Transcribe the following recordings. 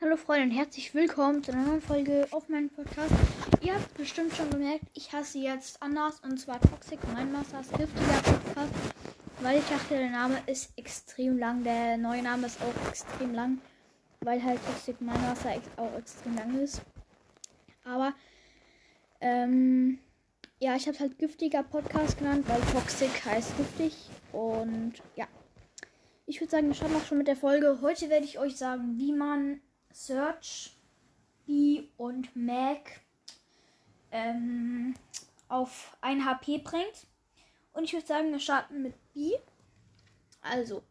Hallo Freunde und herzlich willkommen zu einer neuen Folge auf meinem Podcast. Ihr habt bestimmt schon gemerkt, ich hasse jetzt anders und zwar Toxic. Mindmasters giftiger Podcast, weil ich dachte, der Name ist extrem lang. Der neue Name ist auch extrem lang, weil halt Toxic Mindmaster ex auch extrem lang ist. Aber ähm, ja, ich habe halt giftiger Podcast genannt, weil Toxic heißt giftig und ja. Ich würde sagen, wir starten auch schon mit der Folge. Heute werde ich euch sagen, wie man Search, B und Mac ähm, auf 1 HP bringt. Und ich würde sagen, wir starten mit B. Also,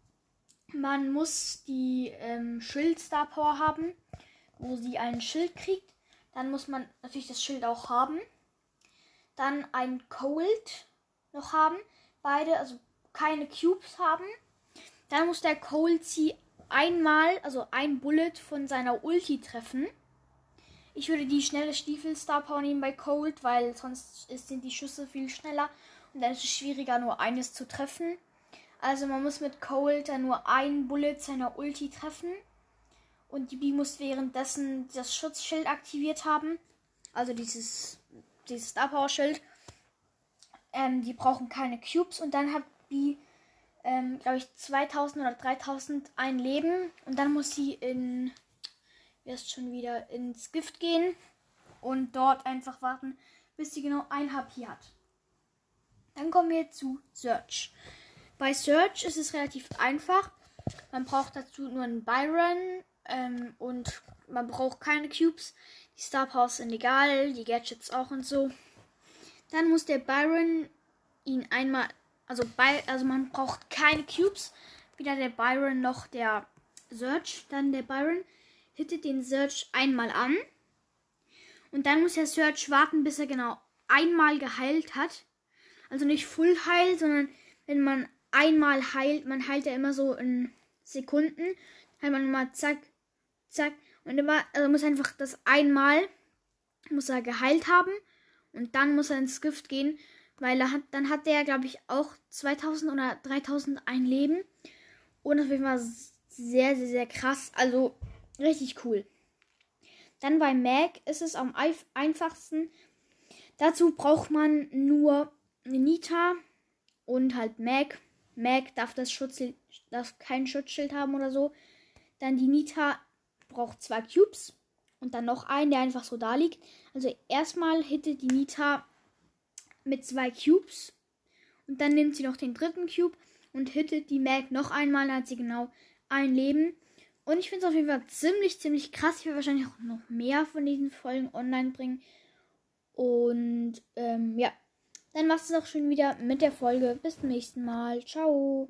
man muss die ähm, Schild Star Power haben, wo sie ein Schild kriegt. Dann muss man natürlich das Schild auch haben. Dann ein Cold noch haben. Beide, also keine Cubes haben. Dann muss der Cold sie einmal, also ein Bullet von seiner Ulti treffen. Ich würde die schnelle Stiefel Star Power nehmen bei Cold, weil sonst sind die Schüsse viel schneller und dann ist es schwieriger, nur eines zu treffen. Also man muss mit Cold dann nur ein Bullet seiner Ulti treffen. Und die B muss währenddessen das Schutzschild aktiviert haben. Also dieses, dieses Star Power Schild. Ähm, die brauchen keine Cubes und dann hat B ähm, glaube ich, 2000 oder 3000 ein Leben. Und dann muss sie in, wie ist schon wieder, ins Gift gehen und dort einfach warten, bis sie genau ein HP hat. Dann kommen wir zu Search. Bei Search ist es relativ einfach. Man braucht dazu nur einen Byron ähm, und man braucht keine Cubes. Die Star Powers sind egal, die Gadgets auch und so. Dann muss der Byron ihn einmal also bei, also man braucht keine Cubes. Weder der Byron noch der Search. Dann der Byron hittet den Search einmal an. Und dann muss der Search warten, bis er genau einmal geheilt hat. Also nicht Full Heil, sondern wenn man einmal heilt, man heilt ja immer so in Sekunden. Heilt man immer zack, zack. Und immer, also muss einfach das einmal, muss er geheilt haben. Und dann muss er ins Gift gehen. Weil er hat, dann hat der, glaube ich, auch 2000 oder 3000 ein Leben. Und jeden Fall sehr, sehr, sehr krass. Also richtig cool. Dann bei Mac ist es am einfachsten. Dazu braucht man nur Nita und halt Mac. Mac darf das Schutzschild, darf kein Schutzschild haben oder so. Dann die Nita braucht zwei Cubes und dann noch einen, der einfach so da liegt. Also erstmal hittet die Nita mit zwei Cubes. Und dann nimmt sie noch den dritten Cube und hittet die Mac noch einmal. Dann hat sie genau ein Leben. Und ich finde es auf jeden Fall ziemlich, ziemlich krass. Ich werde wahrscheinlich auch noch mehr von diesen Folgen online bringen. Und ähm, ja, dann du es auch schon wieder mit der Folge. Bis zum nächsten Mal. Ciao.